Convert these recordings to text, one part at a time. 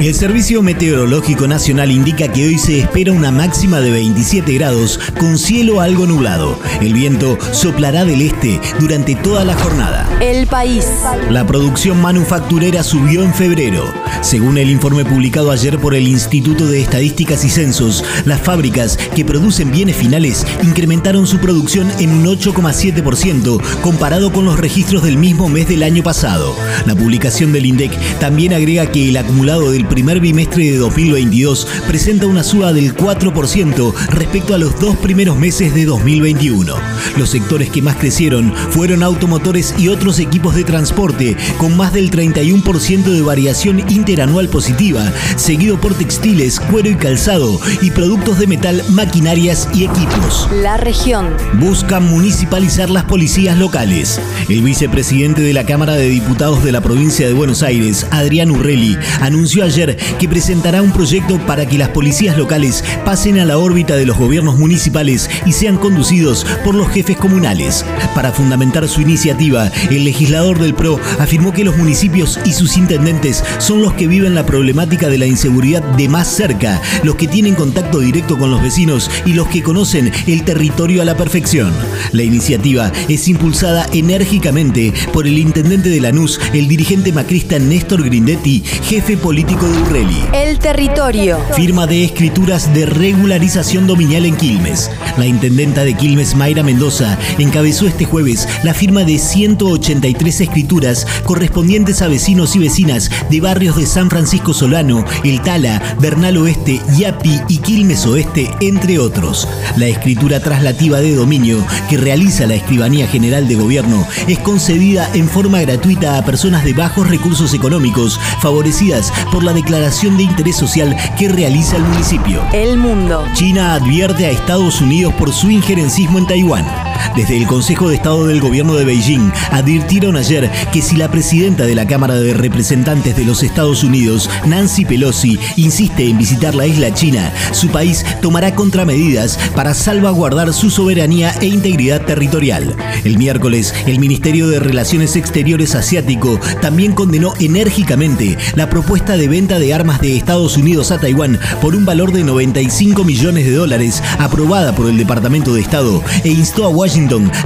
El Servicio Meteorológico Nacional indica que hoy se espera una máxima de 27 grados con cielo algo nublado. El viento soplará del este durante toda la jornada. El país. La producción manufacturera subió en febrero. Según el informe publicado ayer por el Instituto de Estadísticas y Censos, las fábricas que producen bienes finales incrementaron su producción en un 8,7% comparado con los registros del mismo mes del año pasado. La publicación del INDEC también agrega que el acumulado del primer bimestre de 2022 presenta una suba del 4% respecto a los dos primeros meses de 2021. Los sectores que más crecieron fueron automotores y otros equipos de transporte, con más del 31% de variación interanual positiva, seguido por textiles, cuero y calzado y productos de metal, maquinarias y equipos. La región. Buscan municipalizar las policías locales. El vicepresidente de la Cámara de Diputados de la provincia de Buenos Aires, Adrián Urrelli, anunció ayer que presentará un proyecto para que las policías locales pasen a la órbita de los gobiernos municipales y sean conducidos por los jefes comunales. Para fundamentar su iniciativa, el legislador del PRO afirmó que los municipios y sus intendentes son los que viven la problemática de la inseguridad de más cerca, los que tienen contacto directo con los vecinos y los que conocen el territorio a la perfección. La iniciativa es impulsada enérgicamente por el intendente de Lanús, el dirigente macrista Néstor Grindetti, jefe político de Urreli. El territorio. Firma de escrituras de regularización dominial en Quilmes. La intendenta de Quilmes, Mayra Mendoza, encabezó este jueves la firma de 183 escrituras correspondientes a vecinos y vecinas de barrios de San Francisco Solano, El Tala, Bernal Oeste, Yapi y Quilmes Oeste, entre otros. La escritura traslativa de dominio que realiza la Escribanía General de Gobierno es concedida en forma gratuita a personas de bajos recursos económicos favorecidas por la declaración de interés social que realiza el municipio. El mundo. China advierte a Estados Unidos por su injerencismo en Taiwán. Desde el Consejo de Estado del Gobierno de Beijing advirtieron ayer que si la presidenta de la Cámara de Representantes de los Estados Unidos, Nancy Pelosi, insiste en visitar la isla china, su país tomará contramedidas para salvaguardar su soberanía e integridad territorial. El miércoles, el Ministerio de Relaciones Exteriores asiático también condenó enérgicamente la propuesta de venta de armas de Estados Unidos a Taiwán por un valor de 95 millones de dólares aprobada por el Departamento de Estado e instó a Washington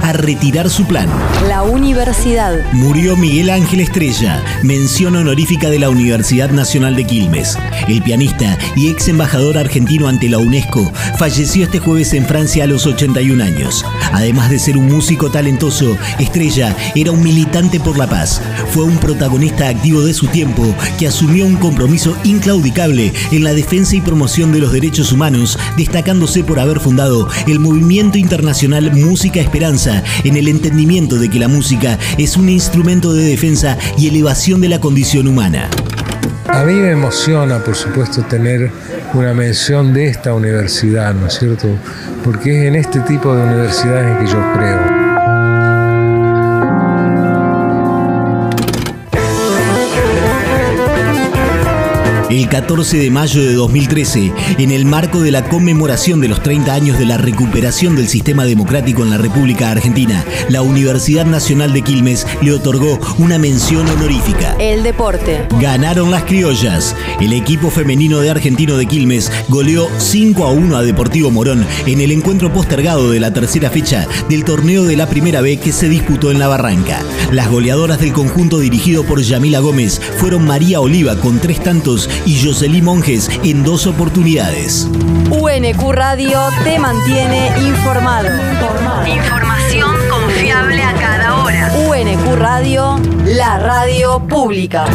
a retirar su plan. La universidad. Murió Miguel Ángel Estrella, mención honorífica de la Universidad Nacional de Quilmes. El pianista y ex embajador argentino ante la UNESCO falleció este jueves en Francia a los 81 años. Además de ser un músico talentoso, Estrella era un militante por la paz. Fue un protagonista activo de su tiempo que asumió un compromiso inclaudicable en la defensa y promoción de los derechos humanos, destacándose por haber fundado el movimiento internacional Música Esperanza en el entendimiento de que la música es un instrumento de defensa y elevación de la condición humana. A mí me emociona, por supuesto, tener una mención de esta universidad, ¿no es cierto? Porque es en este tipo de universidades que yo creo. El 14 de mayo de 2013, en el marco de la conmemoración de los 30 años de la recuperación del sistema democrático en la República Argentina, la Universidad Nacional de Quilmes le otorgó una mención honorífica. El deporte. Ganaron las criollas. El equipo femenino de Argentino de Quilmes goleó 5 a 1 a Deportivo Morón en el encuentro postergado de la tercera fecha del torneo de la primera B que se disputó en la Barranca. Las goleadoras del conjunto dirigido por Yamila Gómez fueron María Oliva con tres tantos y Jocelyn Monjes en dos oportunidades. UNQ Radio te mantiene informado. Información confiable a cada hora. UNQ Radio, la radio pública.